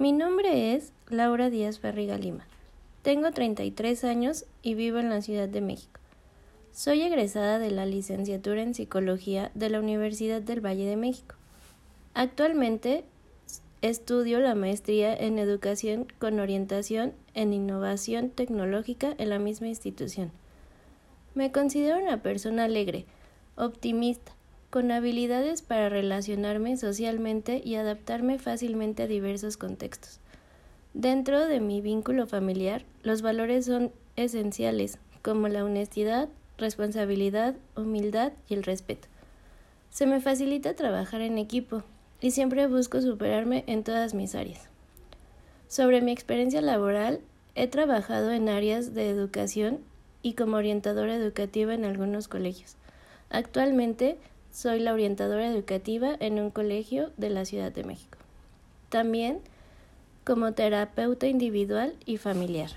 Mi nombre es Laura Díaz Ferriga Lima. Tengo 33 años y vivo en la Ciudad de México. Soy egresada de la licenciatura en Psicología de la Universidad del Valle de México. Actualmente estudio la maestría en Educación con orientación en Innovación Tecnológica en la misma institución. Me considero una persona alegre, optimista, con habilidades para relacionarme socialmente y adaptarme fácilmente a diversos contextos. Dentro de mi vínculo familiar, los valores son esenciales, como la honestidad, responsabilidad, humildad y el respeto. Se me facilita trabajar en equipo y siempre busco superarme en todas mis áreas. Sobre mi experiencia laboral, he trabajado en áreas de educación y como orientadora educativa en algunos colegios. Actualmente soy la orientadora educativa en un colegio de la Ciudad de México. También como terapeuta individual y familiar.